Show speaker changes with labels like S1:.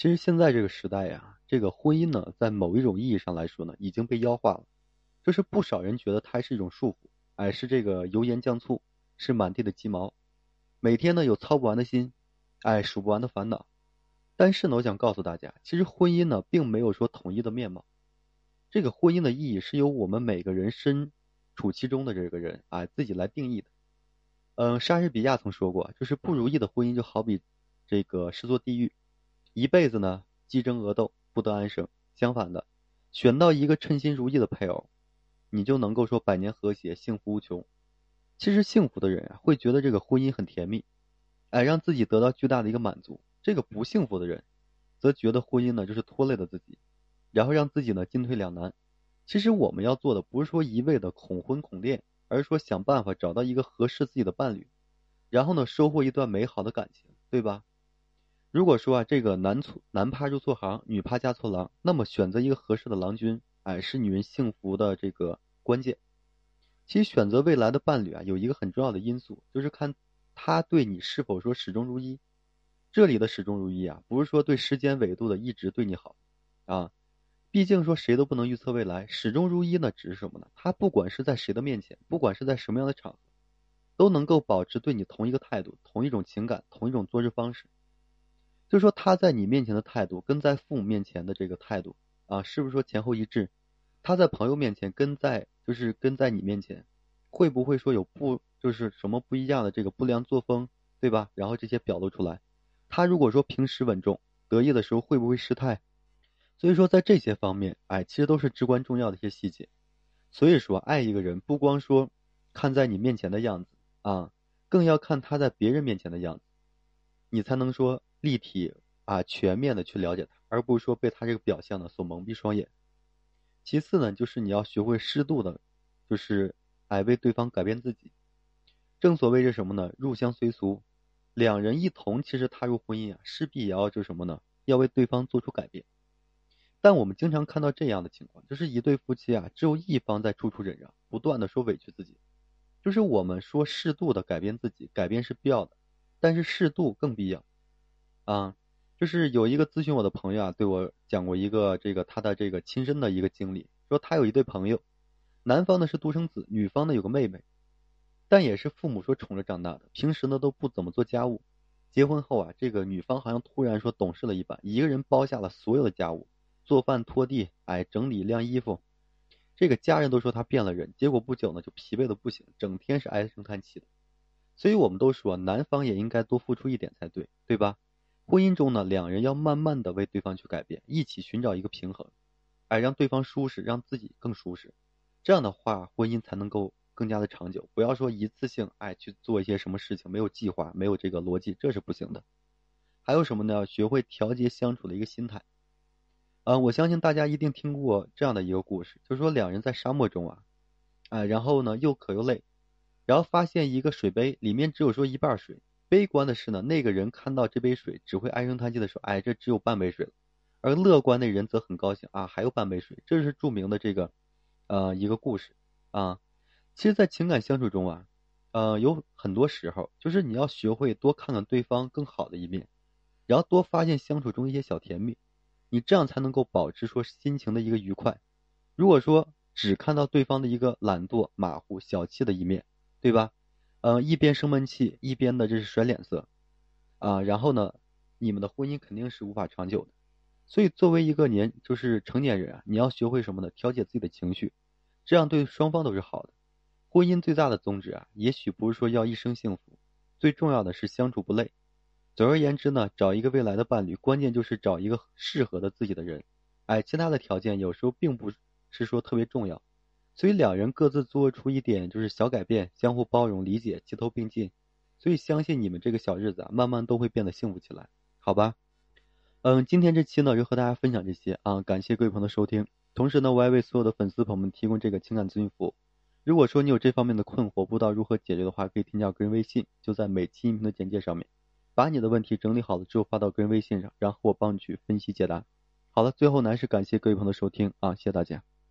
S1: 其实现在这个时代呀，这个婚姻呢，在某一种意义上来说呢，已经被妖化了。就是不少人觉得它是一种束缚，哎，是这个油盐酱醋，是满地的鸡毛，每天呢有操不完的心，哎，数不完的烦恼。但是呢，我想告诉大家，其实婚姻呢，并没有说统一的面貌。这个婚姻的意义是由我们每个人身处其中的这个人啊自己来定义的。嗯，莎士比亚曾说过，就是不如意的婚姻就好比这个是座地狱，一辈子呢鸡争鹅斗，不得安生。相反的，选到一个称心如意的配偶，你就能够说百年和谐，幸福无穷。其实幸福的人啊，会觉得这个婚姻很甜蜜，哎，让自己得到巨大的一个满足。这个不幸福的人，则觉得婚姻呢就是拖累了自己，然后让自己呢进退两难。其实我们要做的不是说一味的恐婚恐恋，而是说想办法找到一个合适自己的伴侣，然后呢收获一段美好的感情，对吧？如果说啊这个男错男怕入错行，女怕嫁错郎，那么选择一个合适的郎君，哎，是女人幸福的这个关键。其实选择未来的伴侣啊，有一个很重要的因素，就是看他对你是否说始终如一。这里的始终如一啊，不是说对时间纬度的一直对你好，啊，毕竟说谁都不能预测未来。始终如一呢，指是什么呢？他不管是在谁的面前，不管是在什么样的场合，都能够保持对你同一个态度、同一种情感、同一种做事方式。就说他在你面前的态度，跟在父母面前的这个态度啊，是不是说前后一致？他在朋友面前跟在就是跟在你面前，会不会说有不就是什么不一样的这个不良作风，对吧？然后这些表露出来。他如果说平时稳重得意的时候会不会失态？所以说在这些方面，哎，其实都是至关重要的一些细节。所以说，爱一个人不光说看在你面前的样子啊，更要看他在别人面前的样子，你才能说立体啊全面的去了解他，而不是说被他这个表象呢所蒙蔽双眼。其次呢，就是你要学会适度的，就是哎为对方改变自己。正所谓是什么呢？入乡随俗。两人一同其实踏入婚姻啊，势必也要就什么呢？要为对方做出改变。但我们经常看到这样的情况，就是一对夫妻啊，只有一方在处处忍让，不断的说委屈自己。就是我们说适度的改变自己，改变是必要的，但是适度更必要。啊，就是有一个咨询我的朋友啊，对我讲过一个这个他的这个亲身的一个经历，说他有一对朋友，男方呢是独生子，女方呢有个妹妹。但也是父母说宠着长大的，平时呢都不怎么做家务。结婚后啊，这个女方好像突然说懂事了一般，一个人包下了所有的家务，做饭、拖地，哎，整理、晾衣服。这个家人都说她变了人，结果不久呢就疲惫的不行，整天是唉声叹气的。所以我们都说，男方也应该多付出一点才对，对吧？婚姻中呢，两人要慢慢的为对方去改变，一起寻找一个平衡，哎，让对方舒适，让自己更舒适。这样的话，婚姻才能够。更加的长久，不要说一次性哎去做一些什么事情，没有计划，没有这个逻辑，这是不行的。还有什么呢？学会调节相处的一个心态。嗯，我相信大家一定听过这样的一个故事，就是说两人在沙漠中啊，哎，然后呢又渴又累，然后发现一个水杯里面只有说一半水。悲观的是呢，那个人看到这杯水只会唉声叹气的说，哎，这只有半杯水了。而乐观的人则很高兴啊，还有半杯水。这是著名的这个呃一个故事啊。其实，在情感相处中啊，呃，有很多时候，就是你要学会多看看对方更好的一面，然后多发现相处中一些小甜蜜，你这样才能够保持说心情的一个愉快。如果说只看到对方的一个懒惰、马虎、小气的一面，对吧？嗯，一边生闷气，一边的这是甩脸色，啊，然后呢，你们的婚姻肯定是无法长久的。所以，作为一个年就是成年人啊，你要学会什么呢？调节自己的情绪，这样对双方都是好的。婚姻最大的宗旨啊，也许不是说要一生幸福，最重要的是相处不累。总而言之呢，找一个未来的伴侣，关键就是找一个适合的自己的人。哎，其他的条件有时候并不是说特别重要。所以两人各自做出一点就是小改变，相互包容、理解，齐头并进。所以相信你们这个小日子啊，慢慢都会变得幸福起来，好吧？嗯，今天这期呢就和大家分享这些啊，感谢各位朋友的收听。同时呢，我也为所有的粉丝朋友们提供这个情感咨询服务。如果说你有这方面的困惑，不知道如何解决的话，可以添加个人微信，就在每期音频的简介上面，把你的问题整理好了之后发到个人微信上，然后我帮你去分析解答。好了，最后呢是感谢各位朋友的收听啊，谢谢大家。